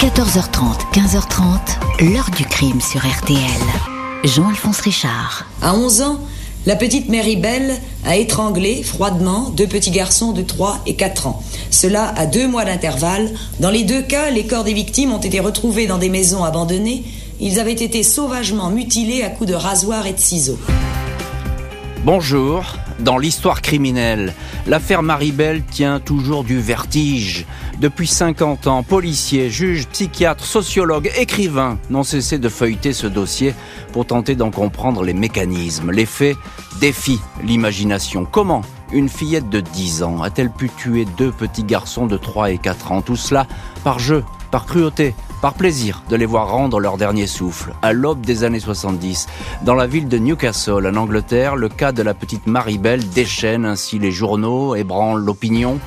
14h30, 15h30, l'heure du crime sur RTL. Jean-Alphonse Richard. À 11 ans, la petite Mary Bell a étranglé froidement deux petits garçons de 3 et 4 ans. Cela à deux mois d'intervalle. Dans les deux cas, les corps des victimes ont été retrouvés dans des maisons abandonnées. Ils avaient été sauvagement mutilés à coups de rasoir et de ciseaux. Bonjour. Dans l'histoire criminelle, l'affaire Maribel tient toujours du vertige. Depuis 50 ans, policiers, juges, psychiatres, sociologues, écrivains n'ont cessé de feuilleter ce dossier pour tenter d'en comprendre les mécanismes. Les faits défient l'imagination. Comment une fillette de 10 ans a-t-elle pu tuer deux petits garçons de 3 et 4 ans? Tout cela par jeu, par cruauté, par plaisir de les voir rendre leur dernier souffle. À l'aube des années 70, dans la ville de Newcastle, en Angleterre, le cas de la petite Maribel déchaîne ainsi les journaux, ébranle l'opinion,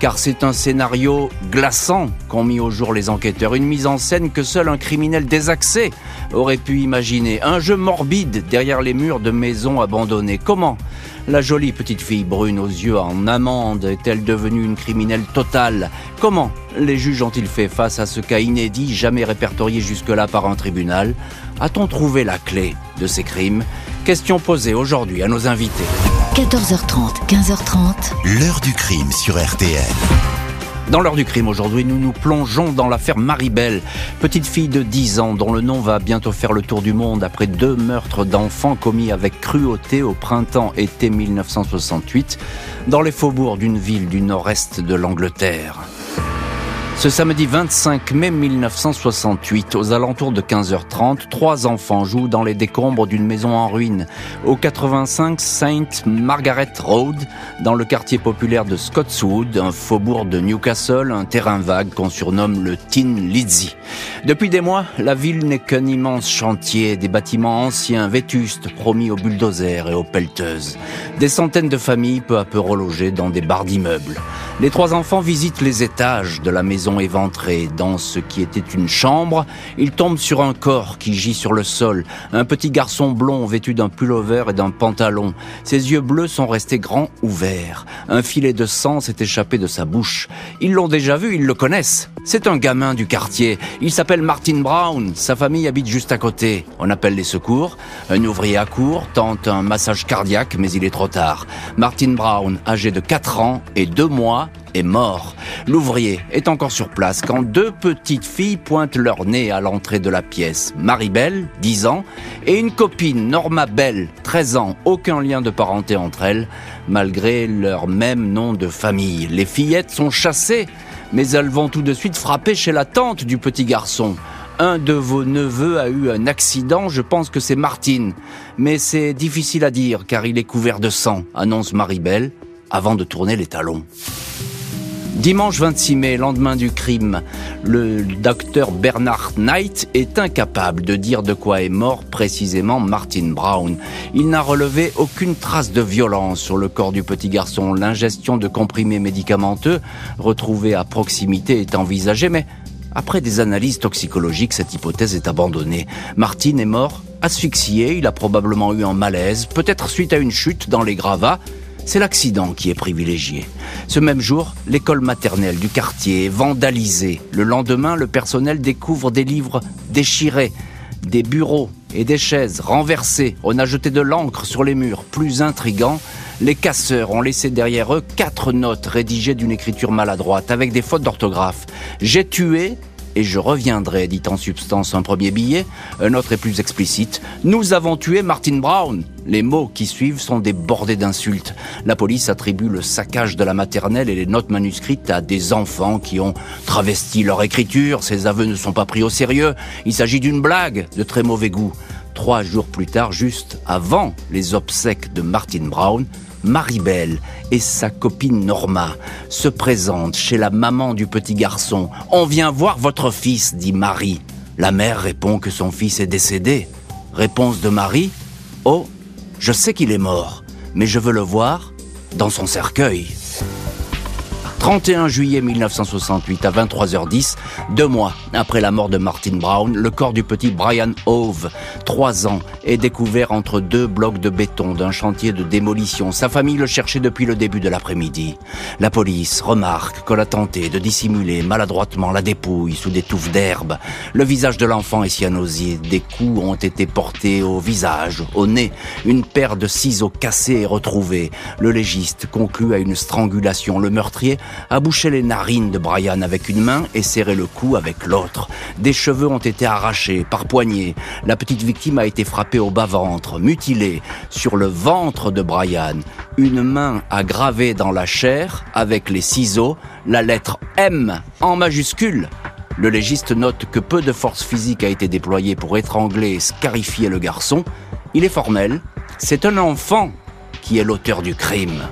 car c'est un scénario glaçant qu'ont mis au jour les enquêteurs, une mise en scène que seul un criminel désaxé aurait pu imaginer, un jeu morbide derrière les murs de maisons abandonnées. Comment la jolie petite fille brune aux yeux en amande est-elle devenue une criminelle totale? Comment les juges ont-ils fait face à ce cas inédit, jamais répertorié jusque-là par un tribunal? A-t-on trouvé la clé de ces crimes? Question posée aujourd'hui à nos invités. 14h30, 15h30. L'heure du crime sur RTL. Dans l'heure du crime aujourd'hui, nous nous plongeons dans l'affaire Maribel, petite fille de 10 ans dont le nom va bientôt faire le tour du monde après deux meurtres d'enfants commis avec cruauté au printemps-été 1968 dans les faubourgs d'une ville du nord-est de l'Angleterre. Ce samedi 25 mai 1968, aux alentours de 15h30, trois enfants jouent dans les décombres d'une maison en ruine, au 85 Saint Margaret Road, dans le quartier populaire de Scotswood, un faubourg de Newcastle, un terrain vague qu'on surnomme le Tin Lizzy. Depuis des mois, la ville n'est qu'un immense chantier, des bâtiments anciens, vétustes, promis aux bulldozers et aux pelleteuses. Des centaines de familles peu à peu relogées dans des barres d'immeubles. Les trois enfants visitent les étages de la maison éventrée. Dans ce qui était une chambre, ils tombent sur un corps qui gît sur le sol. Un petit garçon blond vêtu d'un pullover et d'un pantalon. Ses yeux bleus sont restés grands ouverts. Un filet de sang s'est échappé de sa bouche. Ils l'ont déjà vu, ils le connaissent. C'est un gamin du quartier. Il s'appelle Martin Brown. Sa famille habite juste à côté. On appelle les secours. Un ouvrier accourt, tente un massage cardiaque, mais il est trop tard. Martin Brown, âgé de 4 ans et 2 mois, est mort. L'ouvrier est encore sur place quand deux petites filles pointent leur nez à l'entrée de la pièce. Marie-Belle, 10 ans, et une copine, Norma Belle, 13 ans. Aucun lien de parenté entre elles, malgré leur même nom de famille. Les fillettes sont chassées, mais elles vont tout de suite frapper chez la tante du petit garçon. Un de vos neveux a eu un accident, je pense que c'est Martine. Mais c'est difficile à dire car il est couvert de sang, annonce Marie-Belle, avant de tourner les talons. Dimanche 26 mai, lendemain du crime, le docteur Bernard Knight est incapable de dire de quoi est mort précisément Martin Brown. Il n'a relevé aucune trace de violence sur le corps du petit garçon. L'ingestion de comprimés médicamenteux retrouvés à proximité est envisagée, mais après des analyses toxicologiques, cette hypothèse est abandonnée. Martin est mort asphyxié, il a probablement eu un malaise, peut-être suite à une chute dans les gravats, c'est l'accident qui est privilégié. Ce même jour, l'école maternelle du quartier est vandalisée. Le lendemain, le personnel découvre des livres déchirés, des bureaux et des chaises renversées. On a jeté de l'encre sur les murs. Plus intrigant, les casseurs ont laissé derrière eux quatre notes rédigées d'une écriture maladroite avec des fautes d'orthographe. J'ai tué et je reviendrai, dit en substance un premier billet. Un autre est plus explicite. Nous avons tué Martin Brown. Les mots qui suivent sont débordés d'insultes. La police attribue le saccage de la maternelle et les notes manuscrites à des enfants qui ont travesti leur écriture. Ces aveux ne sont pas pris au sérieux. Il s'agit d'une blague de très mauvais goût. Trois jours plus tard, juste avant les obsèques de Martin Brown, Maribel et sa copine Norma se présentent chez la maman du petit garçon. On vient voir votre fils, dit Marie. La mère répond que son fils est décédé. Réponse de Marie Oh, je sais qu'il est mort, mais je veux le voir dans son cercueil. 31 juillet 1968 à 23h10, deux mois après la mort de Martin Brown, le corps du petit Brian Hove, trois ans, est découvert entre deux blocs de béton d'un chantier de démolition. Sa famille le cherchait depuis le début de l'après-midi. La police remarque qu'on a tenté de dissimuler maladroitement la dépouille sous des touffes d'herbe. Le visage de l'enfant est cyanosé. Des coups ont été portés au visage, au nez. Une paire de ciseaux cassés est retrouvée. Le légiste conclut à une strangulation. Le meurtrier a bouché les narines de Brian avec une main et serré le cou avec l'autre. Des cheveux ont été arrachés par poignée. La petite victime a été frappée au bas-ventre, mutilée. Sur le ventre de Brian, une main a gravé dans la chair, avec les ciseaux, la lettre M en majuscule. Le légiste note que peu de force physique a été déployée pour étrangler et scarifier le garçon. Il est formel, c'est un enfant qui est l'auteur du crime.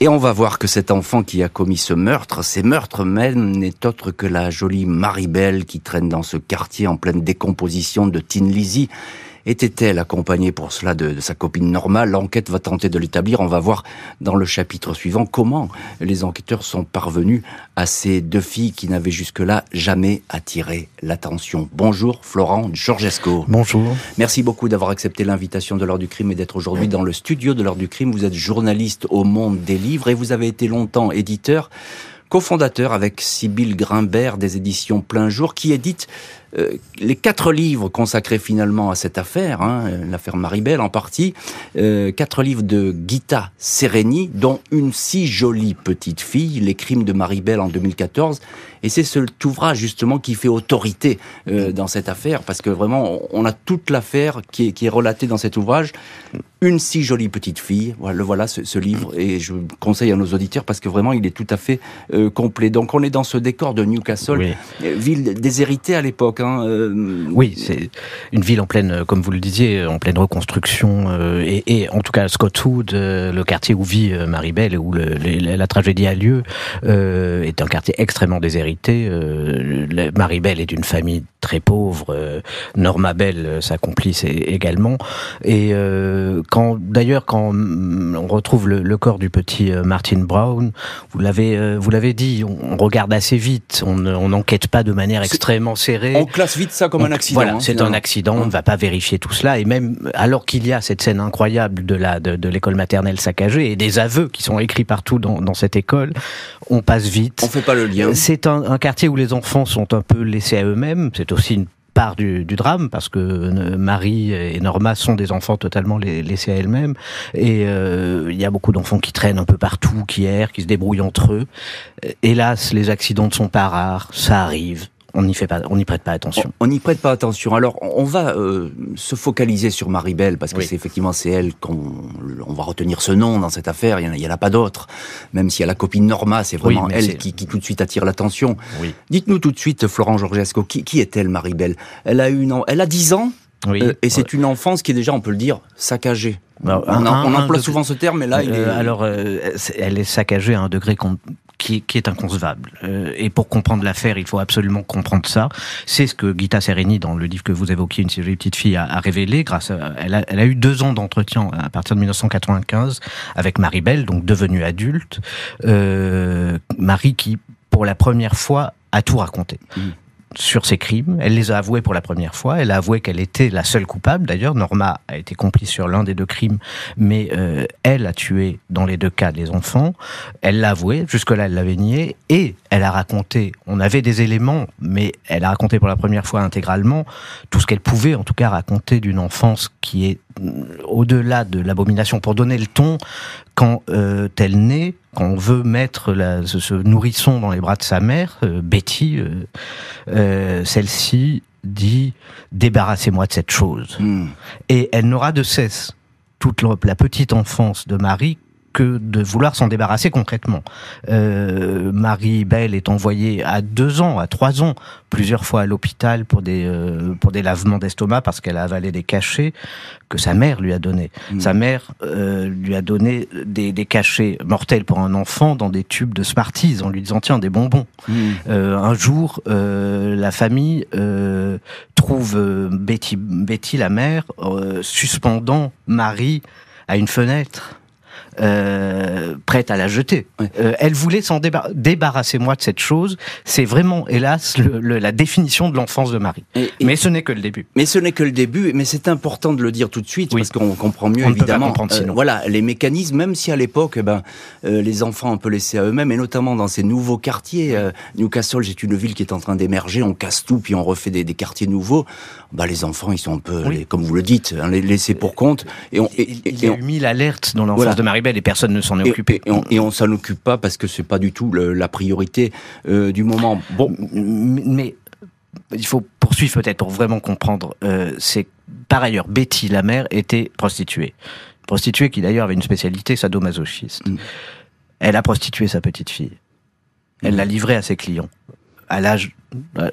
Et on va voir que cet enfant qui a commis ce meurtre, ces meurtres même, n'est autre que la jolie Maribel qui traîne dans ce quartier en pleine décomposition de Tin Lizzie était-elle accompagnée pour cela de, sa copine normale? L'enquête va tenter de l'établir. On va voir dans le chapitre suivant comment les enquêteurs sont parvenus à ces deux filles qui n'avaient jusque-là jamais attiré l'attention. Bonjour Florent Georgesco. Bonjour. Merci beaucoup d'avoir accepté l'invitation de l'heure du crime et d'être aujourd'hui dans le studio de l'heure du crime. Vous êtes journaliste au monde des livres et vous avez été longtemps éditeur cofondateur avec Sybille Grimbert des éditions Plein Jour, qui édite euh, les quatre livres consacrés finalement à cette affaire, hein, l'affaire Maribel en partie, euh, quatre livres de Gita Sereni, dont une si jolie petite fille, Les crimes de Maribel en 2014, et c'est cet ouvrage justement qui fait autorité euh, dans cette affaire, parce que vraiment on a toute l'affaire qui est, qui est relatée dans cet ouvrage. Une si jolie petite fille, voilà, le voilà ce, ce livre, et je conseille à nos auditeurs parce que vraiment il est tout à fait complet. Donc on est dans ce décor de Newcastle, ville déshéritée à l'époque Hein, euh, oui, c'est une ville en pleine, euh, comme vous le disiez, en pleine reconstruction. Euh, et, en tout cas, Scottwood, le quartier où vit Maribel où la tragédie a lieu, est un quartier extrêmement déshérité. Maribel est d'une famille très pauvre. Norma Bell, sa complice, également. Et quand, d'ailleurs, quand on retrouve le, corps du petit Martin Brown, vous l'avez, vous l'avez dit, on, regarde assez vite. On n'enquête pas de manière extrêmement serrée classe vite ça comme un accident. Voilà, hein, c'est un accident. On ne va pas vérifier tout cela. Et même alors qu'il y a cette scène incroyable de la de, l'école maternelle saccagée et des aveux qui sont écrits partout dans, dans cette école, on passe vite. On fait pas le lien. C'est un, un quartier où les enfants sont un peu laissés à eux-mêmes. C'est aussi une part du, du, drame parce que euh, Marie et Norma sont des enfants totalement laissés à elles-mêmes et euh, il y a beaucoup d'enfants qui traînent un peu partout, qui errent, qui se débrouillent entre eux. Hélas, les accidents ne sont pas rares, ça arrive on n'y fait pas, on n'y prête pas attention. On n'y prête pas attention. Alors, on va euh, se focaliser sur Maribel parce que c'est effectivement c'est elle qu'on on va retenir ce nom dans cette affaire. Il y en a, pas d'autres. Même s'il y a la copine Norma, c'est vraiment elle qui, qui, tout de suite attire l'attention. Dites-nous tout de suite, Florent Georgesco, qui, qui est-elle, Maribel? Elle a une, elle a 10 ans. Oui. Euh, et c'est une enfance qui est déjà, on peut le dire, saccagée. On, emploie souvent ce terme, mais là, il euh, est... alors, elle est saccagée à un degré qu'on qui, qui est inconcevable. Euh, et pour comprendre l'affaire, il faut absolument comprendre ça. C'est ce que Gita Sereni, dans le livre que vous évoquiez, Une série petite fille, a, a révélé. Grâce à, elle, a, elle a eu deux ans d'entretien à partir de 1995 avec Marie Belle, donc devenue adulte. Euh, Marie qui, pour la première fois, a tout raconté. Mmh sur ses crimes. Elle les a avoués pour la première fois. Elle a avoué qu'elle était la seule coupable. D'ailleurs, Norma a été complice sur l'un des deux crimes, mais euh, elle a tué dans les deux cas les enfants. Elle l'a avoué. Jusque-là, elle l'avait nié. Et elle a raconté. On avait des éléments, mais elle a raconté pour la première fois intégralement tout ce qu'elle pouvait, en tout cas, raconter d'une enfance qui est au-delà de l'abomination, pour donner le ton, quand euh, elle naît, quand on veut mettre la, ce, nourrisson dans les bras de sa mère, euh, Betty, euh, euh, celle-ci dit débarrassez-moi de cette chose. Hmm. Et elle n'aura de cesse toute la petite enfance de Marie que de vouloir s'en débarrasser concrètement. Euh, Marie Belle est envoyée à deux ans, à trois ans, plusieurs fois à l'hôpital pour des euh, pour des lavements d'estomac parce qu'elle a avalé des cachets que sa mère lui a donné. Mmh. Sa mère euh, lui a donné des, des, cachets mortels pour un enfant dans des tubes de Smarties en lui disant tiens des bonbons. Mmh. Euh, un jour, la famille trouve Betty Betty la mère suspendant Marie à une fenêtre euh, prête à la jeter. Euh, elle voulait s'en débarrasser, moi, de cette chose. C'est vraiment, hélas, la définition de l'enfance de Marie. mais ce n'est que le début. Mais ce n'est que le début, mais c'est important de le dire tout de suite, parce qu'on comprend mieux, évidemment. Euh, voilà, les mécanismes, même si à l'époque, eh ben, les enfants un peu laissés à eux-mêmes, et notamment dans ces nouveaux quartiers. Newcastle, c'est une ville qui est en train d'émerger, on casse tout, puis on refait des, quartiers nouveaux. Bah, les enfants, ils sont un peu, comme vous le dites, hein, laissés pour compte. Et on, il y a eu mille alertes dans l'enfance de Marie et personne ne s'en est occupé. Et, on, s'en occupe pas parce que c'est pas du tout la priorité euh, du moment. Bon, mais il faut poursuivre peut-être pour vraiment comprendre. Euh, c'est par ailleurs Betty, la mère, était prostituée, prostituée qui d'ailleurs avait une spécialité sadomasochiste. Mm. Elle a prostitué sa petite fille. Elle l'a livrée à ses clients à l'âge. Euh,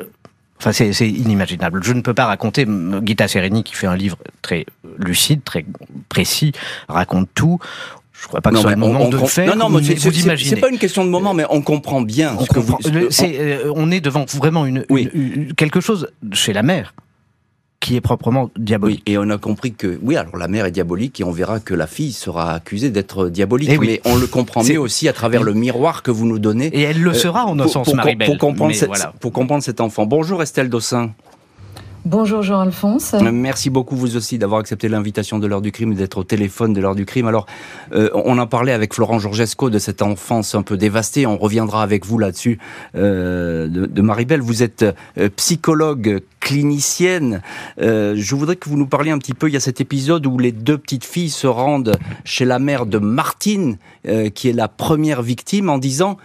enfin, c'est inimaginable. Je ne peux pas raconter. Gita Sereni, qui fait un livre très lucide, très précis, raconte tout. Je crois pas que ce soit le moment de faire. Non, non, c'est pas une question de moment, mais on comprend bien. On, ce que vous, euh, on est devant vraiment une, quelque chose chez la mère qui est proprement diabolique. et on a compris que, oui, alors la mère est diabolique et on verra que la fille sera accusée d'être diabolique. Eh mais on le comprend mieux aussi à travers le miroir que vous nous donnez. Et elle le sera en un sens, pour, comprendre pour comprendre cet enfant. Bonjour Estelle Dossin. Bonjour Jean-Alphonse. Euh, merci beaucoup vous aussi d'avoir accepté l'invitation de l'heure du crime et d'être au téléphone de l'heure du crime. Alors, euh, on en parlait avec Florent Georgesco de cette enfance un peu dévastée. On reviendra avec vous là-dessus euh, de, de Maribel. Vous êtes psychologue clinicienne. je voudrais que vous nous parliez un petit peu. Il y a cet épisode où les deux petites filles se rendent chez la mère de Martine, qui est la première victime, en disant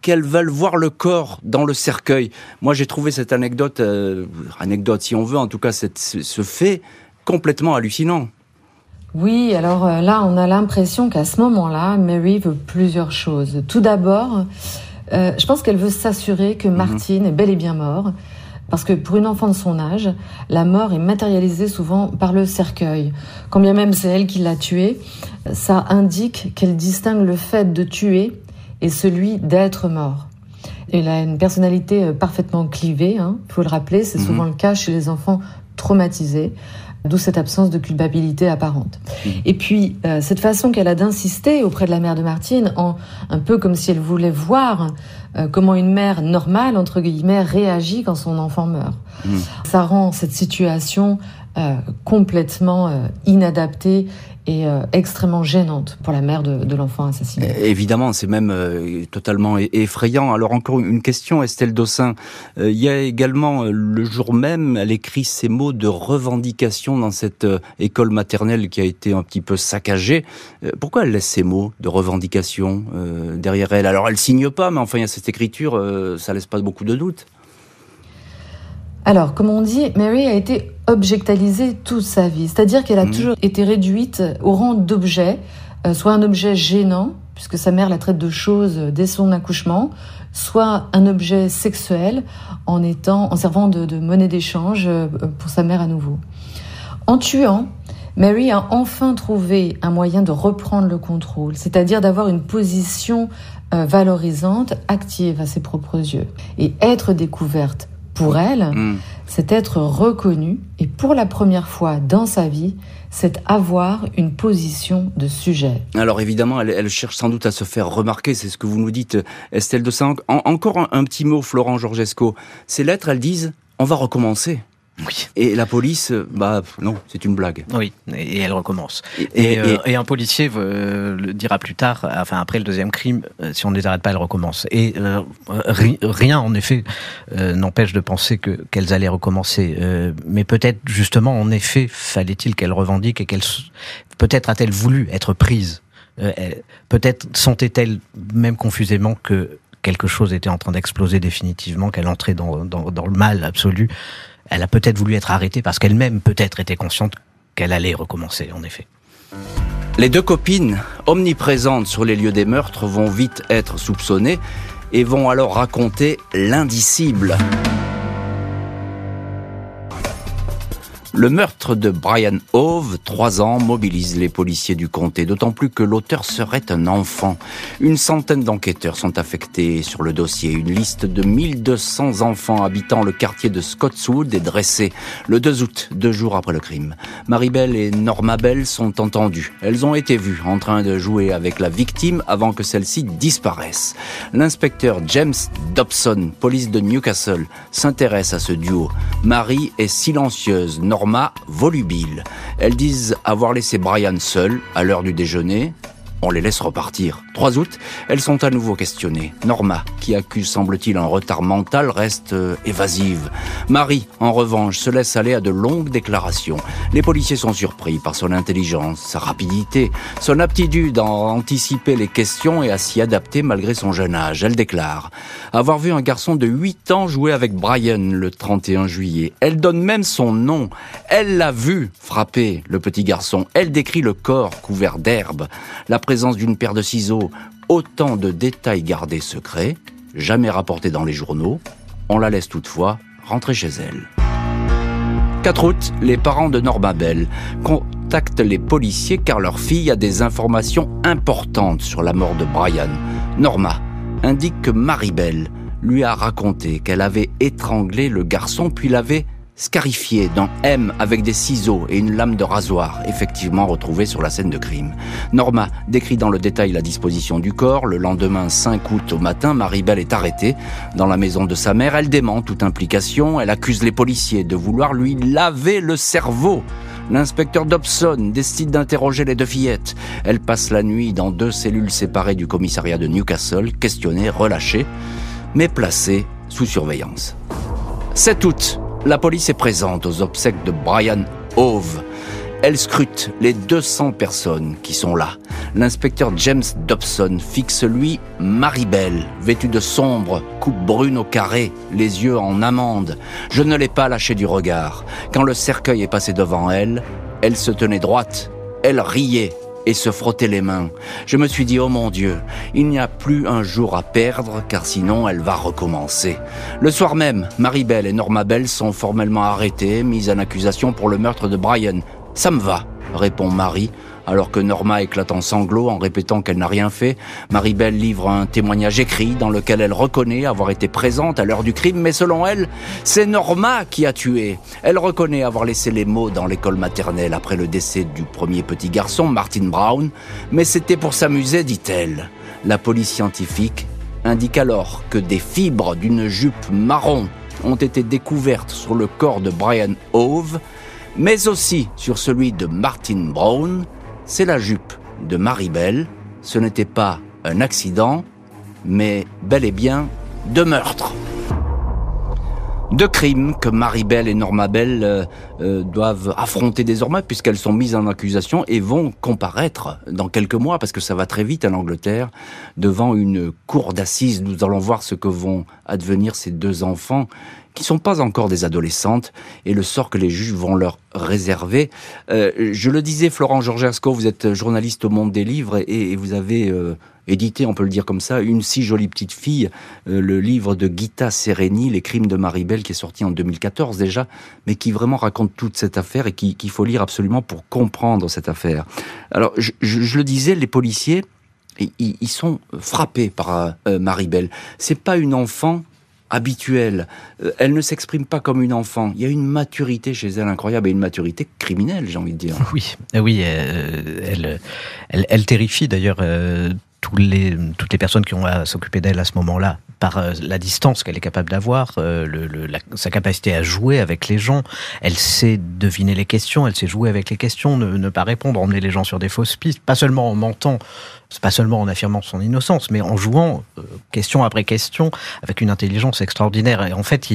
qu'elles veulent voir le corps dans le cercueil. Moi, j'ai trouvé cette anecdote, euh, anecdote si on veut, en tout cas, cette, ce fait complètement hallucinant. Oui, alors euh, là, on a l'impression qu'à ce moment-là, Mary veut plusieurs choses. Tout d'abord, euh, je pense qu'elle veut s'assurer que mhm. Martine est bel et bien mort. Parce que pour une enfant de son âge, la mort est matérialisée souvent par le cercueil. Quand bien même c'est elle qui l'a tué, ça indique qu'elle distingue le fait de tuer et celui d'être mort. Il a une personnalité euh, parfaitement clivée, il hein, faut le rappeler, c'est mhm. souvent le cas chez les enfants traumatisés, d'où cette absence de culpabilité apparente. Mhm. Et puis, euh, cette façon qu'elle a d'insister auprès de la mère de Martine, en, un peu comme si elle voulait voir euh, comment une mère normale, entre guillemets, réagit quand son enfant meurt. Mhm. Ça rend cette situation complètement inadaptée et euh, extrêmement gênante pour la mère de, l'enfant assassiné. Évidemment, c'est même euh, totalement effrayant. Alors encore une question, Estelle Dossin. Euh, il y a également le jour même, elle écrit ces mots de revendication dans cette école maternelle qui a été un petit peu saccagée. pourquoi elle laisse ces mots de revendication derrière elle? Alors elle signe pas, mais enfin il y a cette écriture, ça laisse pas beaucoup de doutes. Alors, comme on dit, Mary a été objectalisée toute sa vie, c'est-à-dire qu'elle a mhm. toujours été réduite au rang d'objet, euh, soit un objet gênant, puisque sa mère la traite de choses dès son accouchement, soit un objet sexuel en étant, en servant de, monnaie d'échange euh, pour sa mère à nouveau. En tuant, Mary a enfin trouvé un moyen de reprendre le contrôle, c'est-à-dire d'avoir une position euh, valorisante, active à ses propres yeux, et être découverte pour elle, mm. c'est être reconnue et pour la première fois dans sa vie, c'est avoir une position de sujet. Alors évidemment, elle, cherche sans doute à se faire remarquer, c'est ce que vous nous dites, Estelle de Saint. encore un, un, petit mot, Florent Georgesco. Ces lettres, elles disent, on va recommencer. Oui. Et la police, bah non, c'est une blague. Oui, et elle recommence. Et, euh, un policier euh, le dira plus tard, enfin après le deuxième crime, euh, si on ne les arrête pas, elle recommence. Et rien, en effet, n'empêche de penser que qu'elles allaient recommencer. mais peut-être justement, en effet, fallait-il qu'elle revendique et qu'elle, peut-être a-t-elle voulu être prise. peut-être sentait-elle même confusément que quelque chose était en train d'exploser définitivement, qu'elle entrait dans, dans le mal absolu elle a peut-être voulu être arrêtée parce qu'elle-même peut-être était consciente qu'elle allait recommencer, en effet. Les deux copines, omniprésentes sur les lieux des meurtres, vont vite être soupçonnées et vont alors raconter l'indicible. Le meurtre de Brian Hove, trois ans, mobilise les policiers du comté, d'autant plus que l'auteur serait un enfant. Une centaine d'enquêteurs sont affectés sur le dossier. Une liste de 1200 enfants habitant le quartier de Scottswood est dressée le 2 août, deux jours après le crime. Maribel et Norma Bell sont entendues. Elles ont été vues en train de jouer avec la victime avant que celle-ci disparaisse. L'inspecteur James Dobson, police de Newcastle, s'intéresse à ce duo. Marie est silencieuse, volubile. Elles disent avoir laissé Brian seul à l'heure du déjeuner. On les laisse repartir. 3 août, elles sont à nouveau questionnées. Norma, qui accuse semble-t-il un retard mental, reste euh, évasive. Marie, en revanche, se laisse aller à de longues déclarations. Les policiers sont surpris par son intelligence, sa rapidité, son aptitude à anticiper les questions et à s'y adapter malgré son jeune âge. Elle déclare avoir vu un garçon de 8 ans jouer avec Brian le 31 juillet. Elle donne même son nom. Elle l'a vu frapper le petit garçon. Elle décrit le corps couvert d'herbe, la présence d'une paire de ciseaux autant de détails gardés secrets, jamais rapportés dans les journaux. On la laisse toutefois rentrer chez elle. 4 août, les parents de Norma Bell contactent les policiers car leur fille a des informations importantes sur la mort de Brian. Norma indique que Bell lui a raconté qu'elle avait étranglé le garçon puis l'avait scarifié d'un M avec des ciseaux et une lame de rasoir, effectivement retrouvée sur la scène de crime. Norma décrit dans le détail la disposition du corps. Le lendemain 5 août au matin, Maribel est arrêtée dans la maison de sa mère. Elle dément toute implication. Elle accuse les policiers de vouloir lui laver le cerveau. L'inspecteur Dobson décide d'interroger les deux fillettes. Elles passent la nuit dans deux cellules séparées du commissariat de Newcastle, questionnées, relâchées, mais placées sous surveillance. 7 août, la police est présente aux obsèques de Brian Hove. Elle scrute les 200 personnes qui sont là. L'inspecteur James Dobson fixe lui Maribel, vêtue de sombre, coupe brune au carré, les yeux en amande. Je ne l'ai pas lâché du regard. Quand le cercueil est passé devant elle, elle se tenait droite. Elle riait et se frotter les mains. Je me suis dit, oh mon Dieu, il n'y a plus un jour à perdre, car sinon elle va recommencer. Le soir même, Maribel et Norma Bell sont formellement arrêtées, mises en accusation pour le meurtre de Brian. Ça me va, répond Marie, alors que Norma éclate en sanglots en répétant qu'elle n'a rien fait, Maribel livre un témoignage écrit dans lequel elle reconnaît avoir été présente à l'heure du crime, mais selon elle, c'est Norma qui a tué. Elle reconnaît avoir laissé les mots dans l'école maternelle après le décès du premier petit garçon, Martin Brown, mais c'était pour s'amuser, dit-elle. La police scientifique indique alors que des fibres d'une jupe marron ont été découvertes sur le corps de Brian Hove, mais aussi sur celui de Martin Brown, c'est la jupe de Maribel. Ce n'était pas un accident, mais bel et bien deux meurtres. Deux crimes que Maribel et Norma Bell euh, euh, doivent affronter désormais puisqu'elles sont mises en accusation et vont comparaître dans quelques mois parce que ça va très vite en Angleterre devant une cour d'assises. Nous allons voir ce que vont advenir ces deux enfants qui sont pas encore des adolescentes et le sort que les juges vont leur réserver. Euh, je le disais, Florent Georgesco, vous êtes journaliste au Monde des Livres et, vous avez euh, édité, on peut le dire comme ça, Une si jolie petite fille, euh, le livre de Gita Sereni, Les crimes de Maribel, qui est sorti en 2014 déjà, mais qui vraiment raconte toute cette affaire et qu'il faut lire absolument pour comprendre cette affaire. Alors, je, le disais, les policiers, ils, ils sont frappés par Maribel. C'est pas une enfant habituelle. Euh, elle ne s'exprime pas comme une enfant. Il y a une maturité chez elle incroyable et une maturité criminelle, j'ai envie de dire. Oui, euh, oui, euh, elle, elle, terrifie d'ailleurs les, toutes les personnes qui ont à s'occuper d'elle à ce moment-là par la distance qu'elle est capable d'avoir, sa capacité à jouer avec les gens. Elle sait deviner les questions, elle sait jouer avec les questions, ne, pas répondre, emmener les gens sur des fausses pistes, pas seulement en mentant pas seulement en affirmant son innocence, mais en jouant euh, question après question avec une intelligence extraordinaire. Et en fait,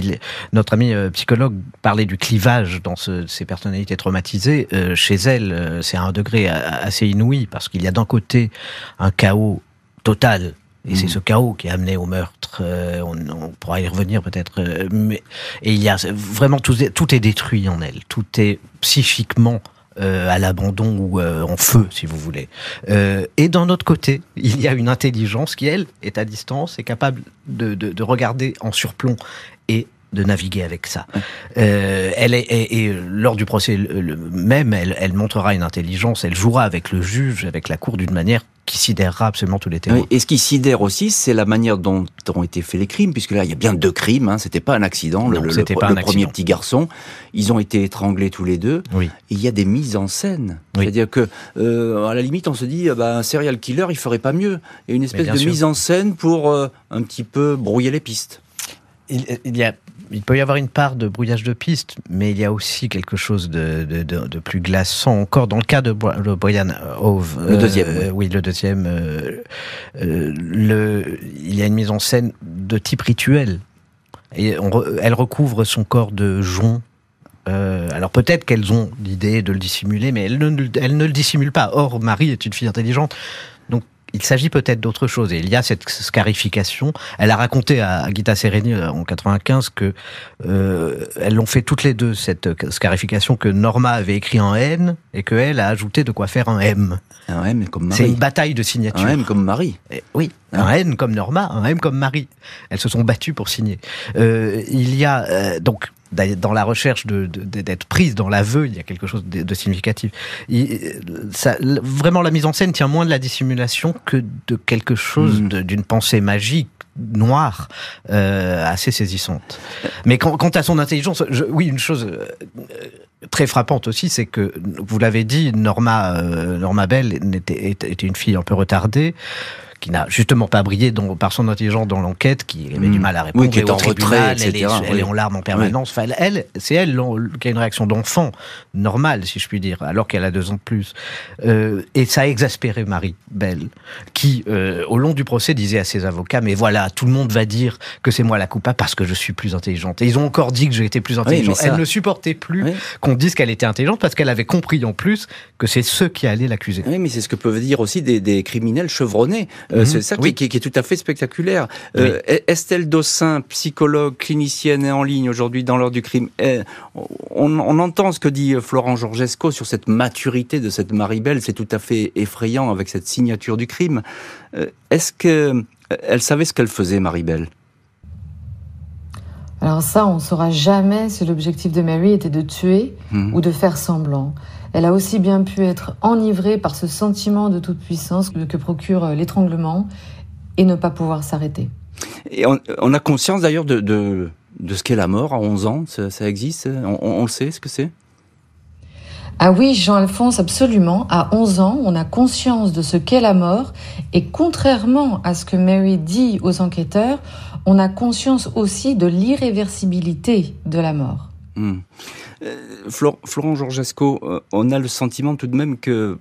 notre ami euh, psychologue parlait du clivage dans ce, ces personnalités traumatisées. Euh, chez elle, c'est à un degré assez inouï parce qu'il y a d'un côté un chaos total. Et c'est mmh. ce chaos qui a amené au meurtre. on, on, pourra y revenir peut-être. mais et il y a vraiment tout, tout est détruit en elle. Tout est psychiquement euh, à l'abandon ou euh, en feu, si vous voulez. Euh, et d'un autre côté, il y a une intelligence qui, elle, est à distance, est capable de, de, de regarder en surplomb et de naviguer avec ça. Euh, elle est, et, et lors du procès le- même, elle, elle montrera une intelligence, elle jouera avec le juge, avec la cour d'une manière qui sidérera absolument tous les témoins. Oui, Et ce qui sidère aussi, c'est la manière dont ont été faits les crimes, puisque là, il y a bien deux crimes. Hein, c'était pas un accident. Le, Non, le- c'était le pas un premier accident. petit garçon, ils ont été étranglés tous les deux. Oui. Et il y a des mises en scène. Oui. C'est-à-dire que, euh, à la limite, on se dit, ah bah, un serial killer, il ferait pas mieux. Et une espèce de sûr. mise en scène pour euh, un petit peu brouiller les pistes. Il, il y a, il peut y avoir une part de brouillage de piste, mais il y a aussi quelque chose de, de, de- de plus glaçant encore. Dans le cas de, Bri- de Brian Hove, Le deuxième, euh, oui, le deuxième, euh, euh, le, il y a une mise en scène de type rituel. Et on elle recouvre son corps de jonc. Euh, alors peut-être qu'elles ont l'idée de le dissimuler, mais elles ne, elles ne le dissimulent pas. Or, Marie est une fille intelligente, donc il s'agit peut-être d'autre chose. Et il y a cette scarification. Elle a raconté à Gita Sereni euh, en 95 que euh, elles l'ont fait toutes les deux cette scarification que Norma avait écrit en N et que elle a ajouté de quoi faire un M. Un M comme C'est une Marie. bataille de signature. Un M comme Marie. Eh, Oui, un N comme Norma, un M comme Marie. Elles se sont battues pour signer. Euh, il y a euh, donc dans la recherche de- de- de- d'être prise dans l'aveu, il y a quelque chose de, de significatif. Il- ça- l- vraiment, la mise en scène tient moins de la dissimulation que de quelque chose de- d'une pensée magique noire euh, assez saisissante. Mais quant, quant à son intelligence, je- oui, une chose euh, euh, très frappante aussi, c'est que vous l'avez dit, Norma euh, Norma Bell était une fille un peu retardée qui n'a justement pas brillé dans- par son intelligence dans l'enquête, qui avait Mm. du mal à répondre. Oui, qui est et en tribunal, retrait, elle, est, etc., elle est en larmes en permanence. Enfin, elle- c'est elle qui a une réaction d'enfant normale, si je puis dire, alors qu'elle a deux ans de plus. Euh, et ça a exaspéré Marie Belle, qui, euh, au long du procès, disait à ses avocats, mais voilà, tout le monde va dire que c'est moi la coupable parce que je suis plus intelligente. Et ils ont encore dit que j'ai été plus intelligente. ça- Elle ne supportait plus qu'on dise qu'elle était intelligente parce qu'elle avait compris en plus que c'est ceux qui allaient l'accuser. Oui, mais c'est ce que peuvent dire aussi des, des criminels chevronnés. Euh, Mhm. C'est ça qui, Oui. qui est- qui est tout à fait spectaculaire. Euh, Estelle Dossin, psychologue, clinicienne et en ligne aujourd'hui dans l'heure du crime. Eh, on, on entend ce que dit euh, Florent Georgesco sur cette maturité de cette Maribel. C'est tout à fait effrayant avec cette signature du crime. Euh, Est-ce que euh, elle savait ce qu'elle faisait, Maribel? Alors ça, on ne saura jamais si l'objectif de Mary était de tuer Mhm. ou de faire semblant. Elle a aussi bien pu être enivrée par ce sentiment de toute puissance que, procure l'étranglement et ne pas pouvoir s'arrêter. Et on, on a conscience d'ailleurs de, de, de ce qu'est la mort à 11 ans. Ça, ça existe on, on- on le sait, ce que c'est? Ah oui, Jean-Alphonse, absolument. À 11 ans, on a conscience de ce qu'est la mort et contrairement à ce que Mary dit aux enquêteurs, on a conscience aussi de l'irréversibilité de la mort. Hmm. Euh, Flor- Florent Georgesco, euh, on a le sentiment tout de même que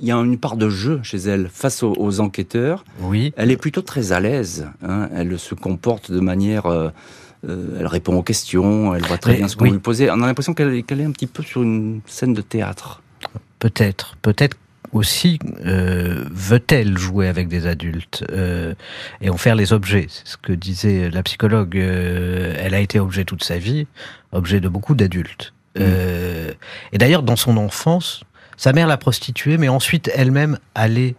il y a une part de jeu chez elle face aux, aux enquêteurs. Oui. Elle est plutôt très à l'aise. hein. Elle se comporte de manière. euh, elle répond aux questions. Elle voit très Mais, bien ce qu'on oui. lui posait. On a l'impression qu'elle est- un petit peu sur une scène de théâtre. Peut-être, peut-être aussi euh, veut-elle jouer avec des adultes euh, et en faire les objets. C'est ce que disait la psychologue. euh, elle a été objet toute sa vie, objet de beaucoup d'adultes. Euh, et d'ailleurs, dans son enfance, sa mère l'a prostituée, mais ensuite elle-même allait,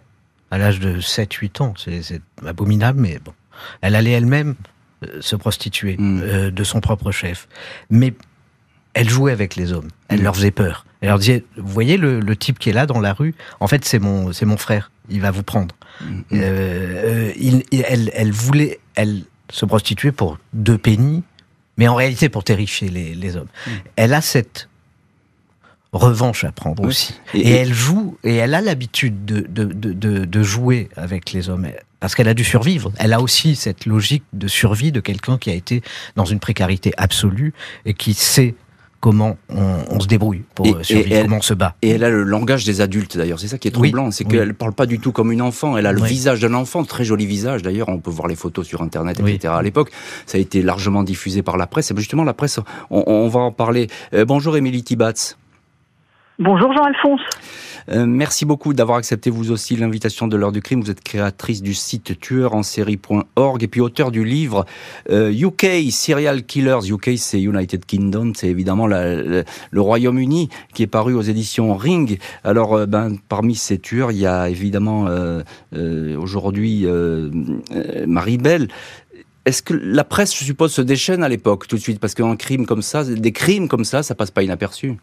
à l'âge de 7-8 ans, c'est abominable, mais bon, elle allait elle-même euh, se prostituer Mm. euh, de son propre chef. Mais elle jouait avec les hommes, elle Mm. leur faisait peur. Elle leur disait, vous voyez le, le type qui est là dans la rue, en fait c'est mon, c'est mon frère, il va vous prendre. Mm. Euh, il- elle, elle voulait, elle se prostituer pour deux pennies, mais en réalité pour terrifier les, les hommes. Mm. Elle a cette revanche à prendre Oui. aussi. Et- elle joue, et elle a l'habitude de, de, de, de, de jouer avec les hommes. Parce qu'elle a dû survivre. Elle a aussi cette logique de survie de quelqu'un qui a été dans une précarité absolue et qui sait comment on, on se débrouille pour Et- euh, survivre, et elle- comment on se bat. Et elle a le langage des adultes d'ailleurs, c'est ça qui est Oui, troublant, c'est oui. qu'elle parle pas du tout comme une enfant, elle a le Oui. visage d'un enfant, très joli visage d'ailleurs, on peut voir les photos sur internet, Oui. etc. À l'époque, ça a été largement diffusé par la presse, et justement la presse, on, on va en parler. Euh, bonjour Émilie Tibatz. Bonjour Jean-Alphonse. Euh, merci beaucoup d'avoir accepté vous aussi l'invitation de l'heure du crime. Vous êtes créatrice du site tueurensérie.org et puis auteur du livre euh, UK Serial Killers. UK c'est United Kingdom, c'est évidemment le Royaume-Uni qui est paru aux éditions Ring. Alors euh, ben parmi ces tueurs, il y a évidemment euh, euh, aujourd'hui euh, euh, Marie Belle. Est-ce que la presse, je suppose, se déchaîne à l'époque tout de suite? Parce qu'un crime comme ça, des crimes comme ça, ça passe pas inaperçu.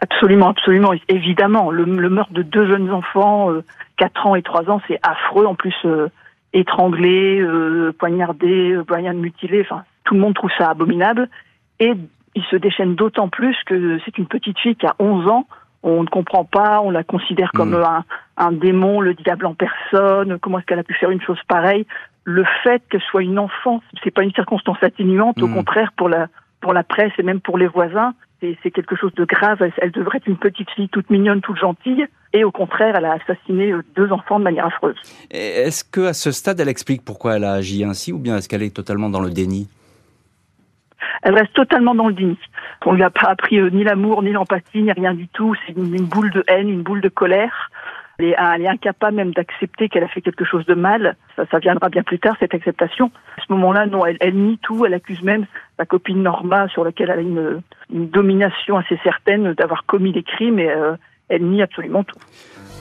Absolument, absolument, évidemment. Le, meurtre de deux jeunes enfants, euh, 4 ans et 3 ans, c'est affreux. En plus, euh, étranglé, euh, poignardé, euh, poignard mutilé, enfin, tout le monde trouve ça abominable. Et il se déchaîne d'autant plus que c'est une petite fille qui a 11 ans. On ne comprend pas, on la considère comme hmm. un, un, démon, le diable en personne. Comment est-ce qu'elle a pu faire une chose pareille? Le fait qu'elle soit une enfant, c'est pas une circonstance atténuante. Au hmm. contraire, pour la pour la presse et même pour les voisins, c'est quelque chose de grave. Elle, devrait être une petite fille toute mignonne, toute gentille, et au contraire, elle a assassiné euh, deux enfants de manière affreuse. Est-ce que à ce stade, elle explique pourquoi elle a agi ainsi, ou bien est-ce qu'elle est totalement dans le déni? Elle reste totalement dans le déni. On lui a pas appris euh, ni l'amour, ni l'empathie, ni rien du tout. C'est une, boule de haine, une boule de colère. Elle est, incapable même d'accepter qu'elle a fait quelque chose de mal. Ça, viendra bien plus tard, cette acceptation. À ce moment-là, non, elle, nie tout. Elle accuse même sa copine Norma, sur laquelle elle a une, domination assez certaine d'avoir commis des crimes, et euh, elle nie absolument tout.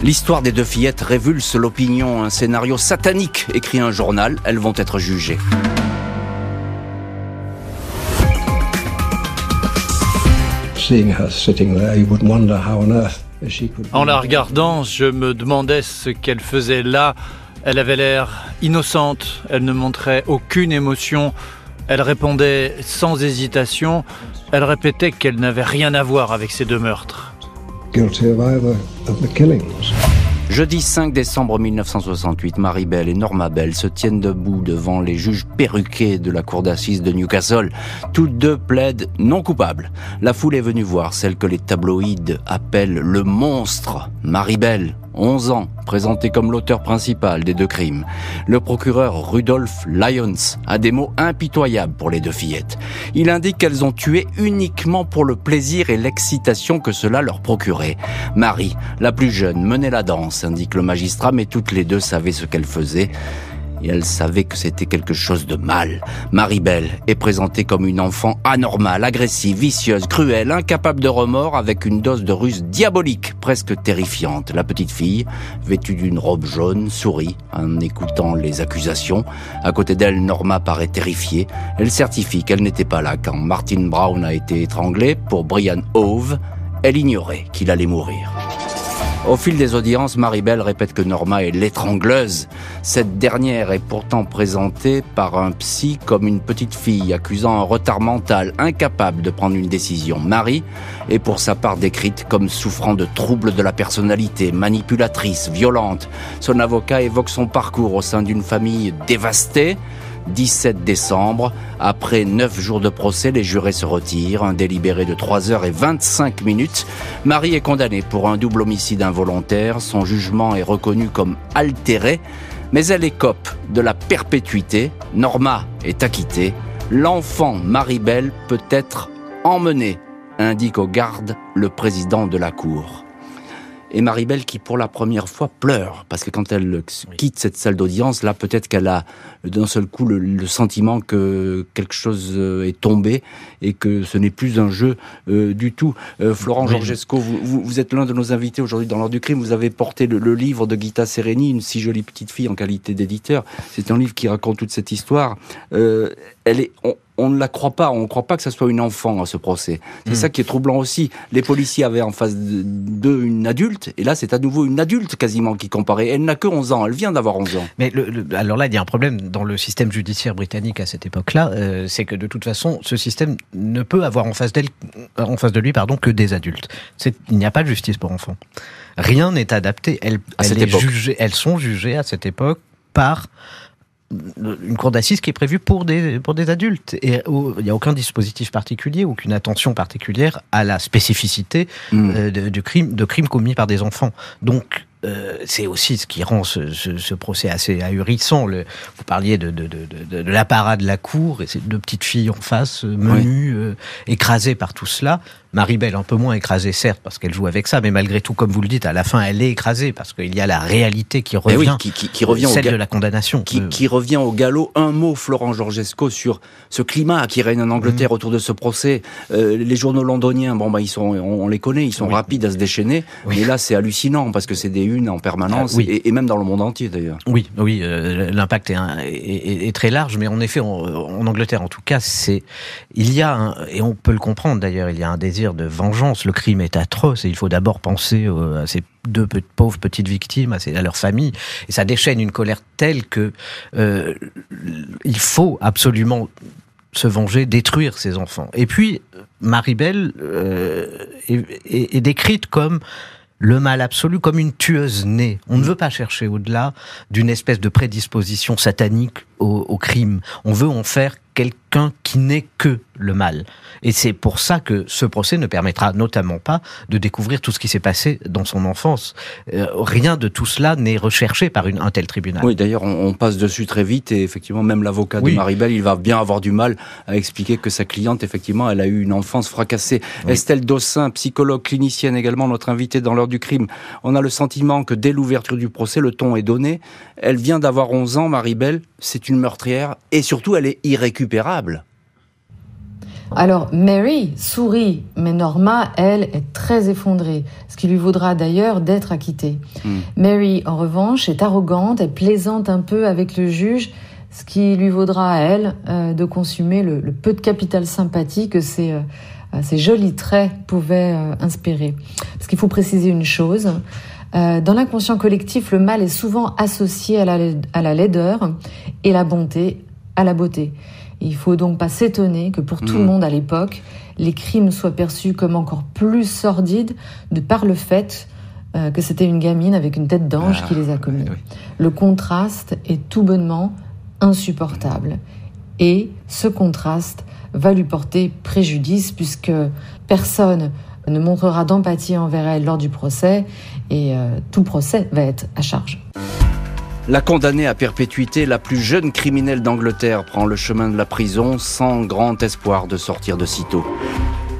L'histoire des deux fillettes révulse l'opinion. Un scénario satanique écrit un journal. Elles vont être jugées. Seeing her sitting there, you would wonder how on earth en la regardant, je me demandais ce qu'elle faisait là. Elle avait l'air innocente, elle ne montrait aucune émotion, elle répondait sans hésitation, elle répétait qu'elle n'avait rien à voir avec ces deux meurtres. Jeudi 5 décembre 1968, Marie Bell et Norma Bell se tiennent debout devant les juges perruqués de la cour d'assises de Newcastle. Toutes deux plaident non coupables. La foule est venue voir celle que les tabloïds appellent le monstre, Marie 11 ans, présenté comme l'auteur principal des deux crimes. Le procureur Rudolph Lyons a des mots impitoyables pour les deux fillettes. Il indique qu'elles ont tué uniquement pour le plaisir et l'excitation que cela leur procurait. Marie, la plus jeune, menait la danse, indique le magistrat, mais toutes les deux savaient ce qu'elles faisaient et elle savait que c'était quelque chose de mal. Marie-Belle est présentée comme une enfant anormale, agressive, vicieuse, cruelle, incapable de remords, avec une dose de ruse diabolique, presque terrifiante. La petite fille, vêtue d'une robe jaune, sourit en écoutant les accusations. À côté d'elle, Norma paraît terrifiée. Elle certifie qu'elle n'était pas là quand Martin Brown a été étranglé. Pour Brian Hove, elle ignorait qu'il allait mourir. Au fil des audiences, Maribel répète que Norma est l'étrangleuse. Cette dernière est pourtant présentée par un psy comme une petite fille accusant un retard mental, incapable de prendre une décision. Marie est pour sa part décrite comme souffrant de troubles de la personnalité, manipulatrice, violente. Son avocat évoque son parcours au sein d'une famille dévastée, 17 décembre. Après 9 jours de procès, les jurés se retirent. Un délibéré de 3 heures et 25 minutes. Marie est condamnée pour un double homicide involontaire. Son jugement est reconnu comme altéré. Mais elle écope de la perpétuité. Norma est acquittée. L'enfant Marie-Belle peut être emmené, indique au garde le président de la Cour et Maribel qui pour la première fois pleure parce que quand elle quitte cette salle d'audience là peut-être qu'elle a d'un seul coup le, sentiment que quelque chose euh, est tombé et que ce n'est plus un jeu euh, du tout. Euh, Florent Georgesco, vous, vous, êtes l'un de nos invités aujourd'hui dans l'ordre du crime. Vous avez porté le, livre de Gita Sereni, une si jolie petite fille en qualité d'éditeur. C'est un livre qui raconte toute cette histoire. elle est on ne la croit pas, on ne croit pas que ce soit une enfant à ce procès. C'est hmm. ça qui est troublant aussi. Les policiers avaient en face d'eux une adulte, et là c'est à nouveau une adulte quasiment qui comparait. Elle n'a que 11 ans, elle vient d'avoir 11 ans. Mais alors là, il y a un problème dans le système judiciaire britannique à cette époque-là, euh, c'est que de toute façon, ce système ne peut avoir en face, d'elle, en face de lui pardon, que des adultes. Il n'y a pas de justice pour enfants. Rien n'est adapté. Elles, elles sont jugées à cette époque par une cour d'assises qui est prévue pour des, pour des adultes. Et il n'y a aucun dispositif particulier, aucune attention particulière à la spécificité hmm. euh, de, du crime, de crimes commis par des enfants. Donc, euh, c'est aussi ce qui rend ce, ce, ce procès assez ahurissant. Le, vous parliez de, de, de, de, de l'apparat de la cour et ces deux petites filles en face, euh, menues, euh, écrasées par tout cela. Maribel un peu moins écrasée, certes, parce qu'elle joue avec ça, mais malgré tout, comme vous le dites, à la fin, elle est écrasée parce qu'il y a la réalité qui revient, qui, qui- qui revient au celle ga- de la condamnation. qui, Euh, qui revient au galop. Un mot, Florent Georgesco, sur ce climat qui règne en. Angleterre autour de ce procès. Euh, les journaux londoniens, bon, bah, ils sont, on, on les connaît, ils sont Oui. rapides à se déchaîner. Oui. Mais là, c'est hallucinant parce que c'est des unes en permanence Ah, et, et même dans le monde entier d'ailleurs. Oui, oui, euh, l'impact est, un- est- est- est très large, mais en effet, en, en Angleterre, en tout cas, c'est il y a un, et on peut le comprendre d'ailleurs, il y a un désir de vengeance. Le crime est atroce et il faut d'abord penser euh, à ces deux pauvres petites victimes, à, leur famille, et ça déchaîne une colère telle que euh, il faut absolument se venger, détruire ses enfants. Et puis, Maribel euh, est, décrite comme le mal absolu, comme une tueuse née. On ne veut pas chercher au-delà d'une espèce de prédisposition satanique au, crime. On veut en faire quelqu'un qui n'est que le mal. Et c'est pour ça que ce procès ne permettra notamment pas de découvrir tout ce qui s'est passé dans son enfance. Euh, rien de tout cela n'est recherché par une, un tel tribunal. Oui, d'ailleurs, on, on passe dessus très vite et effectivement, même l'avocat Oui. de Maribel, il va bien avoir du mal à expliquer que sa cliente, effectivement, elle a eu une enfance fracassée. Estelle Dossin, psychologue clinicienne également, notre invitée dans l'heure du crime. On a le sentiment que dès l'ouverture du procès, le ton est donné. Elle vient d'avoir 11 ans, Maribel. C'est une meurtrière et surtout, elle est irrécupérable. Alors, Mary sourit, mais Norma, elle, est très effondrée, ce qui lui vaudra d'ailleurs d'être acquittée. Hmm. Mary, en revanche, est arrogante, elle plaisante un peu avec le juge, ce qui lui vaudra à elle euh, de consumer le, le peu de capital sympathie que ces, euh, ces jolis traits pouvaient euh, inspirer. Parce qu'il faut préciser une chose, euh, dans l'inconscient collectif, le mal est souvent associé à la, laid- à la laideur et la bonté à la beauté. Il faut donc pas s'étonner que pour tout le monde à l'époque, les crimes soient perçus comme encore plus sordides de par le fait euh, que c'était une gamine avec une tête d'ange Ah, qui les a commis. oui. Le contraste est tout bonnement insupportable. Et ce contraste va lui porter préjudice puisque personne ne montrera d'empathie envers elle lors du procès et euh, tout procès va être à charge. La condamnée à perpétuité, la plus jeune criminelle d'Angleterre, prend le chemin de la prison sans grand espoir de sortir de sitôt.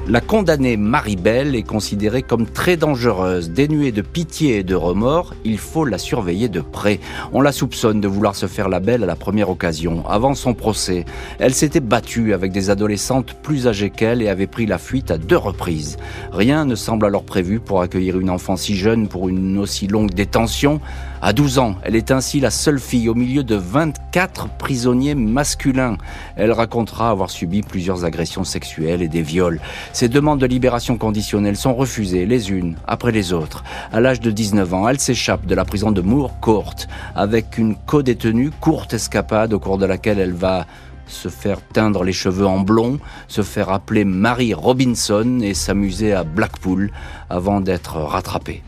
La condamnée Maribel est considérée comme très dangereuse, dénuée de pitié et de remords, il faut la surveiller de près. On la soupçonne de vouloir se faire la belle à la première occasion. Avant son procès, elle s'était battue avec des adolescentes plus âgées qu'elle et avait pris la fuite à deux reprises. Rien ne semble alors prévu pour accueillir une enfant si jeune pour une aussi longue détention. À 12 ans, elle est ainsi la seule fille au milieu de 24 prisonniers masculins. Elle racontera avoir subi plusieurs agressions sexuelles et des viols. Ses demandes de libération conditionnelle sont refusées les unes après les autres. À l'âge de 19 ans, elle s'échappe de la prison de Moore Court avec une co-détenue, courte escapade au cours de laquelle elle va se faire teindre les cheveux en blond, se faire appeler Mary Robinson et s'amuser à Blackpool avant d'être rattrapée.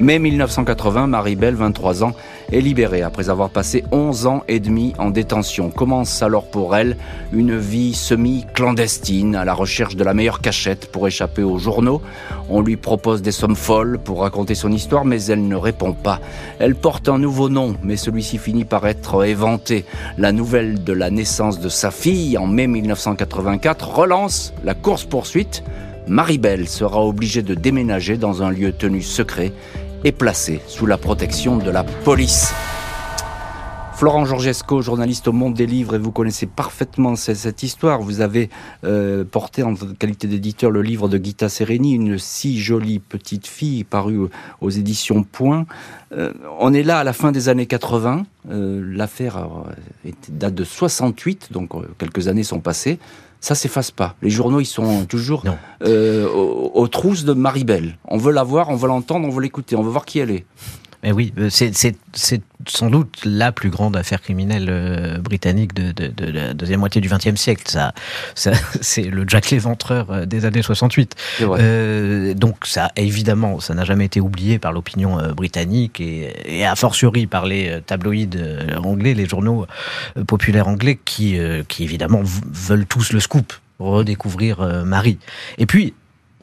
Mai 1980, Marie-Belle, 23 ans, est libérée après avoir passé 11 ans et demi en détention. Commence alors pour elle une vie semi-clandestine à la recherche de la meilleure cachette pour échapper aux journaux. On lui propose des sommes folles pour raconter son histoire, mais elle ne répond pas. Elle porte un nouveau nom, mais celui-ci finit par être éventé. La nouvelle de la naissance de sa fille en mai 1984 relance la course-poursuite. Marie-Belle sera obligée de déménager dans un lieu tenu secret et placée sous la protection de la police. Florent Georgesco, journaliste au Monde des Livres, et vous connaissez parfaitement cette, histoire. Vous avez euh, porté en qualité d'éditeur le livre de Gita Sereni, une si jolie petite fille, parue aux, éditions Point. Euh, on est là à la fin des années 80. Euh, L'affaire est- date de 68, donc quelques années sont passées. Ça s'efface pas. Les journaux, ils sont toujours euh, aux, aux trousses de Maribel. On veut la voir, on veut l'entendre, on veut l'écouter, on veut voir qui elle est. Mais oui, euh, c'est sans doute la plus grande affaire criminelle euh, britannique de, de- de la deuxième moitié du XXe siècle. Ça, ça c'est le Jack l'Éventreur euh, des années 68. C'est vrai. Euh, donc ça, évidemment, ça n'a jamais été oublié par l'opinion britannique et, et a fortiori par les tabloïds anglais, les journaux populaires anglais qui, qui évidemment veulent tous le scoop, redécouvrir Marie. Et puis,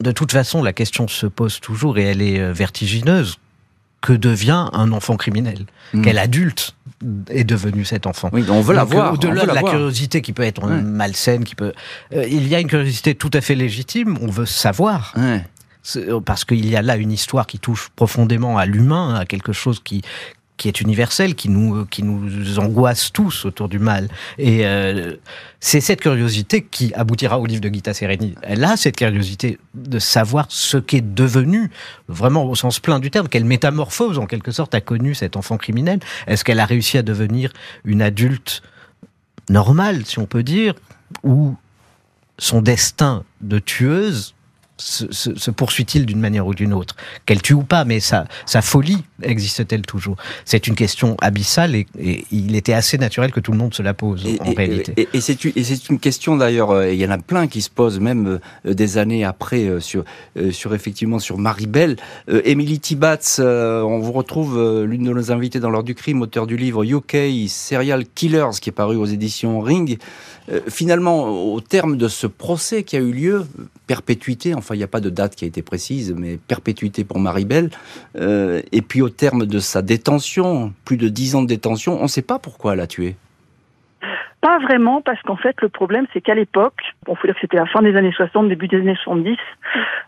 de toute façon, la question se pose toujours et elle est vertigineuse. Que devient un enfant criminel, Mm. quel adulte est devenu cet enfant. Oui, on veut la Donc, voir. euh, Au-delà de la curiosité qui peut être Ouais. malsaine, qui peut, euh, il y a une curiosité tout à fait légitime. On veut savoir Ouais. Euh, parce qu'il y a là une histoire qui touche profondément à l'humain, à quelque chose qui qui est universel, qui nous euh, qui nous angoisse tous autour du mal. Et euh, c'est cette curiosité qui aboutira au livre de Gita Sereni. Elle a cette curiosité de savoir ce qu'est devenu, vraiment au sens plein du terme, quelle métamorphose en quelque sorte a connu cet enfant criminel. Est-ce qu'elle a réussi à devenir une adulte normale, si on peut dire, ou son destin de tueuse se, se- se poursuit-il d'une manière ou d'une autre Qu'elle tue ou pas, mais sa, sa folie existe-t-elle toujours? C'est une question abyssale et, et il était assez naturel que tout le monde se la pose Et, en et- réalité. et- c'est une, question d'ailleurs, euh, il y en a plein qui se posent même euh, des années après euh, sur, sur effectivement sur Maribel. Euh, Emily Tibatz, on vous retrouve l'une de nos invitées dans l'heure du crime, auteur du livre UK Serial Killers qui est paru aux éditions Ring. Finalement, au terme de ce procès qui a eu lieu, perpétuité, enfin il n'y a pas de date qui a été précise, mais perpétuité pour Maribel, euh, et puis au terme de sa détention, plus de dix ans de détention, on ne sait pas pourquoi elle a tué. Pas vraiment, parce qu'en fait, le problème, c'est qu'à l'époque, bon, faut dire que c'était la fin des années 60, début des années 70,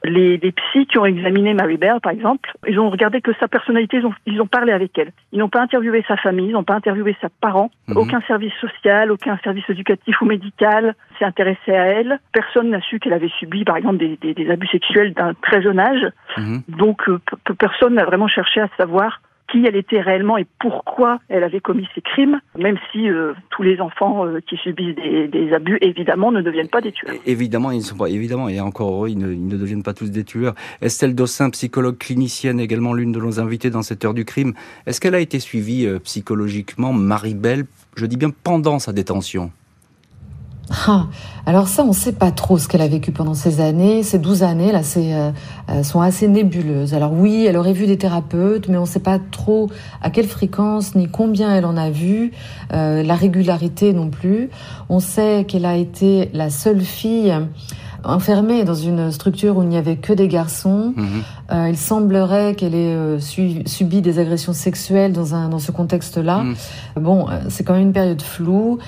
les, les psys qui ont examiné Mary Bell, par exemple, ils ont regardé que sa personnalité, ils ont, ils ont parlé avec elle. Ils n'ont pas interviewé sa famille, ils n'ont pas interviewé ses parents, Mhm. aucun service social, aucun service éducatif ou médical s'est intéressé à elle. Personne n'a su qu'elle avait subi, par exemple, des, des- des abus sexuels d'un très jeune âge. Mhm. Donc, euh, personne n'a vraiment cherché à savoir qui elle était réellement et pourquoi elle avait commis ces crimes, même si euh, tous les enfants euh, qui subissent des, abus, évidemment, ne deviennent pas des tueurs. Évidemment, ils ne sont pas, évidemment, et encore heureux, ils ne, deviennent pas tous des tueurs. Estelle Dossin, psychologue clinicienne, également l'une de nos invitées dans cette heure du crime. Est-ce qu'elle a été suivie euh, psychologiquement, Marie-Belle, je dis bien pendant sa détention? Alors ça, on ne sait pas trop ce qu'elle a vécu pendant ces années. Ces 12 années, là, euh, euh, sont assez nébuleuses. Alors oui, elle aurait vu des thérapeutes, mais on ne sait pas trop à quelle fréquence ni combien elle en a vu, euh, la régularité non plus. On sait qu'elle a été la seule fille enfermée dans une structure où il n'y avait que des garçons. Mhm. Euh, il semblerait qu'elle ait euh, su- subi des agressions sexuelles dans, un, dans ce contexte-là. Mhm. Bon, euh, c'est quand même une période floue.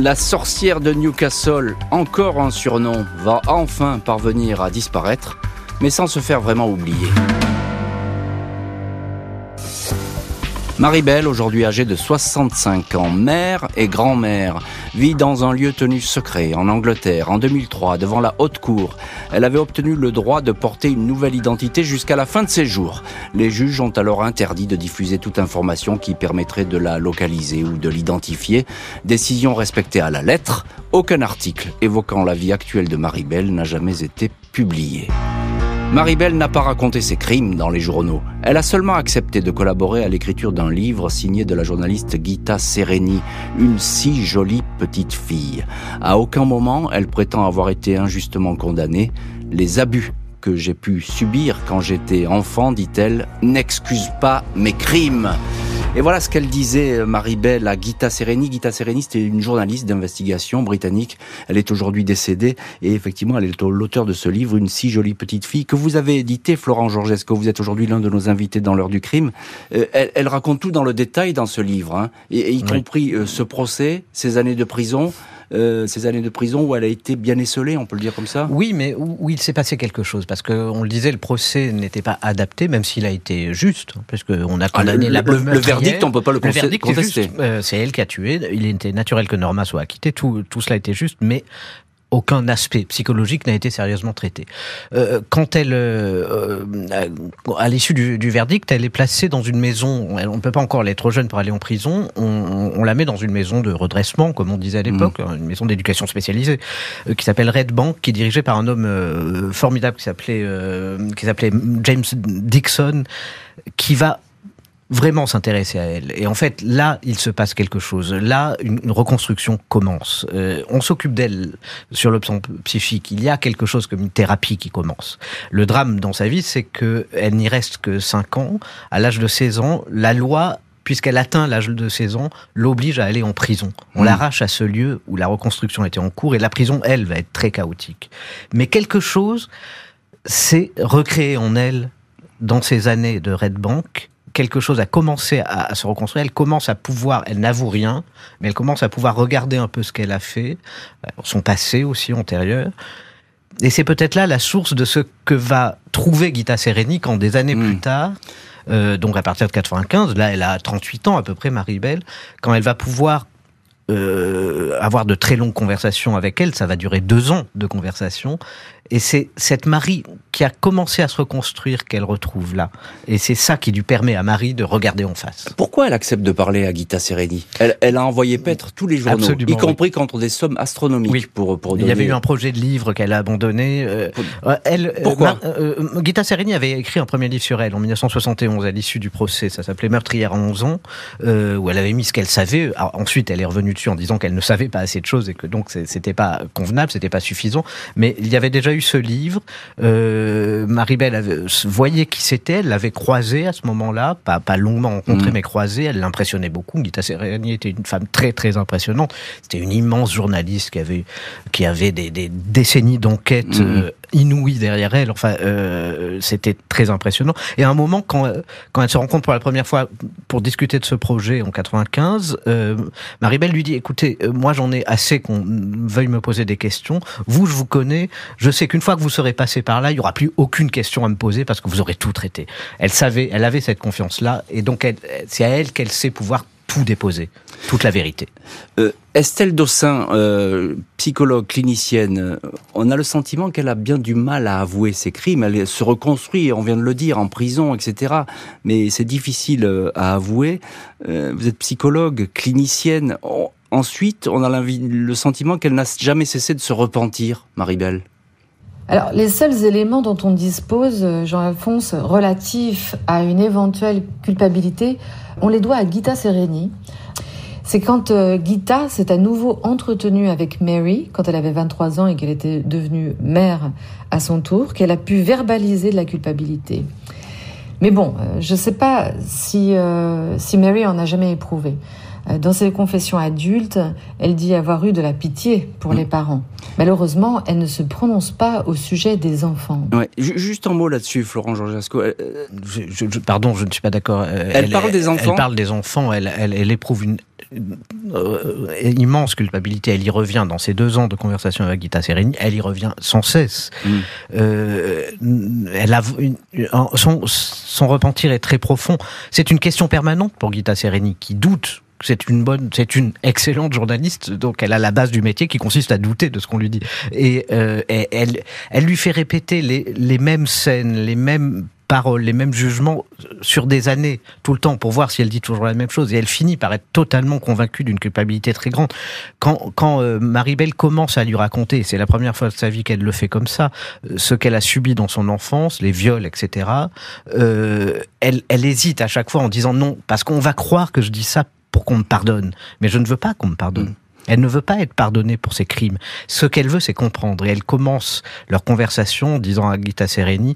La sorcière de Newcastle, encore un surnom, va enfin parvenir à disparaître, mais sans se faire vraiment oublier. Marie-Belle, aujourd'hui âgée de 65 ans, mère et grand-mère, vit dans un lieu tenu secret en Angleterre en 2003 devant la haute cour. Elle avait obtenu le droit de porter une nouvelle identité jusqu'à la fin de ses jours. Les juges ont alors interdit de diffuser toute information qui permettrait de la localiser ou de l'identifier. Décision respectée à la lettre. Aucun article évoquant la vie actuelle de Marie-Belle n'a jamais été publié. Marie-Belle n'a pas raconté ses crimes dans les journaux. Elle a seulement accepté de collaborer à l'écriture d'un livre signé de la journaliste Gita Sereni, une si jolie petite fille. À aucun moment, elle prétend avoir été injustement condamnée. Les abus que j'ai pu subir quand j'étais enfant, dit-elle, n'excusent pas mes crimes. Et voilà ce qu'elle disait, Marie-Belle, à Gita Sereni. Gita Sereni, c'était une journaliste d'investigation britannique. Elle est aujourd'hui décédée. Et effectivement, elle est l'auteur de ce livre, Une si jolie petite fille, que vous avez édité, Florent Georgesco. Vous êtes aujourd'hui l'un de nos invités dans l'heure du crime? Euh, elle, elle raconte tout dans le détail dans ce livre, hein, et, et y Oui. compris euh, ce procès, ces années de prison. Euh, ces années de prison où elle a été bien esselée, on peut le dire comme ça? Oui, mais où, où il s'est passé quelque chose, parce que on le disait, le procès n'était pas adapté, même s'il a été juste, puisqu'on a Ah, condamné le, la le- bonne le meurtrière. verdict, on peut pas le, Le verdict est contester. Euh, c'est elle qui a tué. Il était naturel que Norma soit acquittée. Tout, tout cela était juste, mais aucun aspect psychologique n'a été sérieusement traité. Euh, quand elle, euh, euh, à l'issue du, du verdict, elle est placée dans une maison. Elle- On ne peut pas encore, elle est trop jeune pour aller en prison. On, on- on la met dans une maison de redressement, comme on disait à l'époque, une maison d'éducation spécialisée, euh, qui s'appelle Red Bank, qui est dirigée par un homme formidable qui s'appelait, qui s'appelait James Dixon, qui va vraiment s'intéresser à elle. Et en fait, là, il se passe quelque chose. Là, une, une reconstruction commence. Euh, on s'occupe d'elle sur le plan psychique. Il y a quelque chose comme une thérapie qui commence. Le drame dans sa vie, c'est que elle n'y reste que 5 ans. À l'âge de 16 ans, la loi puisqu'elle atteint l'âge de 16 ans, l'oblige à aller en prison. On Mmh. l'arrache à ce lieu où la reconstruction était en cours et la prison, elle, va être très chaotique. Mais quelque chose s'est recréé en elle dans ces années de Red Bank, quelque chose a commencé à, se reconstruire. Elle commence à pouvoir, elle n'avoue rien, mais elle commence à pouvoir regarder un peu ce qu'elle a fait, euh, son passé aussi antérieur. Et c'est peut-être là la source de ce que va trouver Gita Sereni quand des années plus tard, euh, donc à partir de 95, là elle a 38 ans à peu près, Marie-Belle, quand elle va pouvoir euh, avoir de très longues conversations avec elle, ça va durer deux ans de conversation, et c'est cette Marie qui a commencé à se reconstruire qu'elle retrouve là. Et c'est ça qui lui permet à Marie de regarder en face. Pourquoi elle accepte de parler à Gita Sereni? Elle, elle, a envoyé paître tous les journaux, y compris contre des sommes astronomiques. Oui. Pour, pour Il y avait eu un projet de livre qu'elle a abandonné. Euh, elle, euh, Pourquoi euh, Gita Sereni avait écrit un premier livre sur elle en 1971 à l'issue du procès. Ça s'appelait Meurtrière à 11 ans, euh, où elle avait mis ce qu'elle savait. Alors, ensuite, elle est revenue dessus en disant qu'elle ne savait pas assez de choses et que donc c'était pas convenable, c'était pas suffisant. Mais il y avait déjà eu ce livre. Euh, Maribel voyait qui c'était, elle l'avait croisé à ce moment-là, pas, pas longuement rencontré, mm. mais croisé. Elle l'impressionnait beaucoup. Gita Sereni était une femme très très impressionnante. C'était une immense journaliste qui avait qui avait des, des décennies d'enquête mm. euh, inouïes derrière elle. Enfin, euh, c'était très impressionnant. Et à un moment, quand quand elle se rencontre pour la première fois pour discuter de ce projet en 95, euh, Maribel lui dit "Écoutez, euh, moi j'en ai assez qu'on veuille me poser des questions. Vous, je vous connais. Je sais qu'une fois que vous serez passé par là, il y aura plus aucune question à me poser parce que vous aurez tout traité. Elle savait, elle avait cette confiance-là, et donc c'est à elle qu'elle sait pouvoir tout déposer, toute la vérité. Euh, Estelle Dossin, euh, psychologue, clinicienne, on a le sentiment qu'elle a bien du mal à avouer ses crimes. Elle se reconstruit, on vient de le dire, en prison, etc. Mais c'est difficile euh, à avouer. vous êtes psychologue, clinicienne. ensuite, on a le sentiment qu'elle n'a jamais cessé de se repentir, Marie-Belle. Alors, les seuls éléments dont on dispose, Jean-Alphonse, relatifs à une éventuelle culpabilité, on les doit à Gita Sereni. C'est quand euh, Gita s'est à nouveau entretenue avec Mary, quand elle avait 23 ans et qu'elle était devenue mère à son tour, qu'elle a pu verbaliser de la culpabilité. Mais bon, euh, je ne sais pas si, euh, si Mary en a jamais éprouvé. Euh, dans ses confessions adultes, elle dit avoir eu de la pitié pour les parents. Malheureusement, elle ne se prononce pas au sujet des enfants. Ouais. Juste un mot là-dessus, Florent Georgesco. Euh, je, pardon, je ne suis pas d'accord. Euh, elle, parle des enfants. Elle parle des enfants. Elle, elle, éprouve une, immense culpabilité. Elle y revient dans ces deux ans de conversation avec Gita Sereni. Elle y revient sans cesse. Mm. elle a son, son repentir est très profond. C'est une question permanente pour Gita Sereni qui doute c'est une bonne, c'est une excellente journaliste, donc elle a la base du métier qui consiste à douter de ce qu'on lui dit. Et, euh, elle, elle lui fait répéter les, les mêmes scènes, les mêmes paroles, les mêmes jugements sur des années, tout le temps, pour voir si elle dit toujours la même chose. Et elle finit par être totalement convaincue d'une culpabilité très grande. Quand, quand euh, Maribel commence à lui raconter, c'est la première fois de sa vie qu'elle le fait comme ça, euh, ce qu'elle a subi dans son enfance, les viols, etc., elle, elle hésite à chaque fois en disant non, parce qu'on va croire que je dis ça pour qu'on me pardonne. Mais je ne veux pas qu'on me pardonne. Mm. Elle ne veut pas être pardonnée pour ses crimes. Ce qu'elle veut, c'est comprendre. Et elle commence leur conversation en disant à Gita Sereni,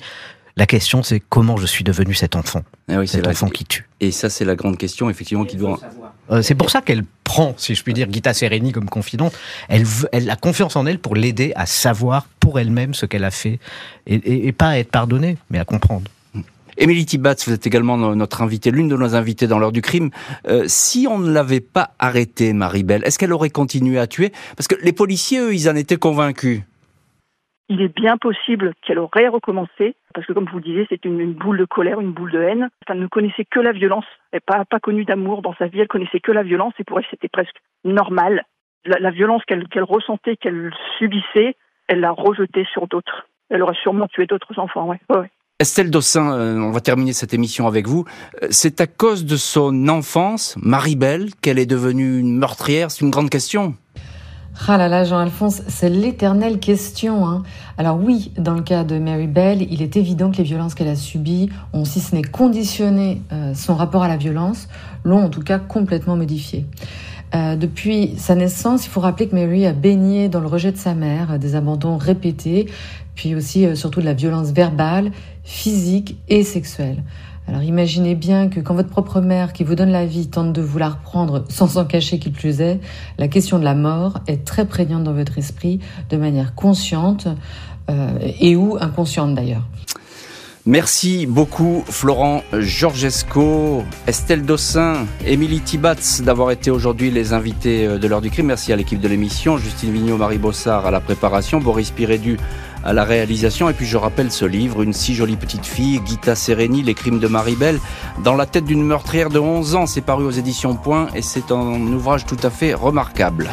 la question, c'est comment je suis devenu cet enfant, ah oui, cet enfant qui tue. Et ça, c'est la grande question, effectivement, qui doit. Euh, c'est pour ça qu'elle prend, si je puis dire, Gita Sereni comme confidente. Elle, elle a confiance en elle pour l'aider à savoir pour elle-même ce qu'elle a fait et, et pas à être pardonnée, mais à comprendre. Émilie Tibatz, vous êtes également notre invitée, l'une de nos invitées dans l'heure du crime. Euh, si on ne l'avait pas arrêtée, Marie-Belle, est-ce qu'elle aurait continué à tuer? Parce que les policiers, eux, ils en étaient convaincus. Il est bien possible qu'elle aurait recommencé, parce que comme vous le disiez, c'est une, boule de colère, une boule de haine. Elle ne connaissait que la violence, elle n'a pas, connu d'amour dans sa vie, elle connaissait que la violence, et pour elle c'était presque normal. La, violence qu'elle ressentait, qu'elle subissait, elle l'a rejetée sur d'autres. Elle aurait sûrement tué d'autres enfants, ouais. Estelle Dossin, euh, on va terminer cette émission avec vous. Euh, c'est à cause de son enfance, Marie-Belle, qu'elle est devenue une meurtrière C'est une grande question. Ah là là, Jean-Alphonse, c'est l'éternelle question. Hein. Alors oui, dans le cas de Mary Bell, il est évident que les violences qu'elle a subies ont, si ce n'est conditionné euh, son rapport à la violence, l'ont en tout cas complètement modifié. depuis sa naissance, il faut rappeler que Mary a baigné dans le rejet de sa mère, des abandons répétés, puis aussi surtout de la violence verbale physique et sexuelle. Alors imaginez bien que quand votre propre mère qui vous donne la vie tente de vous la reprendre sans s'en cacher qu'il plus est, la question de la mort est très prégnante dans votre esprit de manière consciente euh, et ou inconsciente d'ailleurs. Merci beaucoup Florent Georgesco, Estelle Dossin, Émilie Tibatz d'avoir été aujourd'hui les invités euh, de l'heure du crime. Merci à l'équipe de l'émission, Justine Vignot, Marie Bossard à la préparation, Boris Pirédu à la réalisation. Et puis je rappelle ce livre, Une si jolie petite fille, Gita Sereni, Les crimes de Maribel, dans la tête d'une meurtrière de 11 ans. C'est paru aux éditions Point et c'est un ouvrage tout à fait remarquable.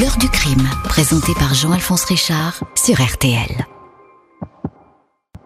L'heure du crime, présenté par Jean-Alphonse Richard sur RTL.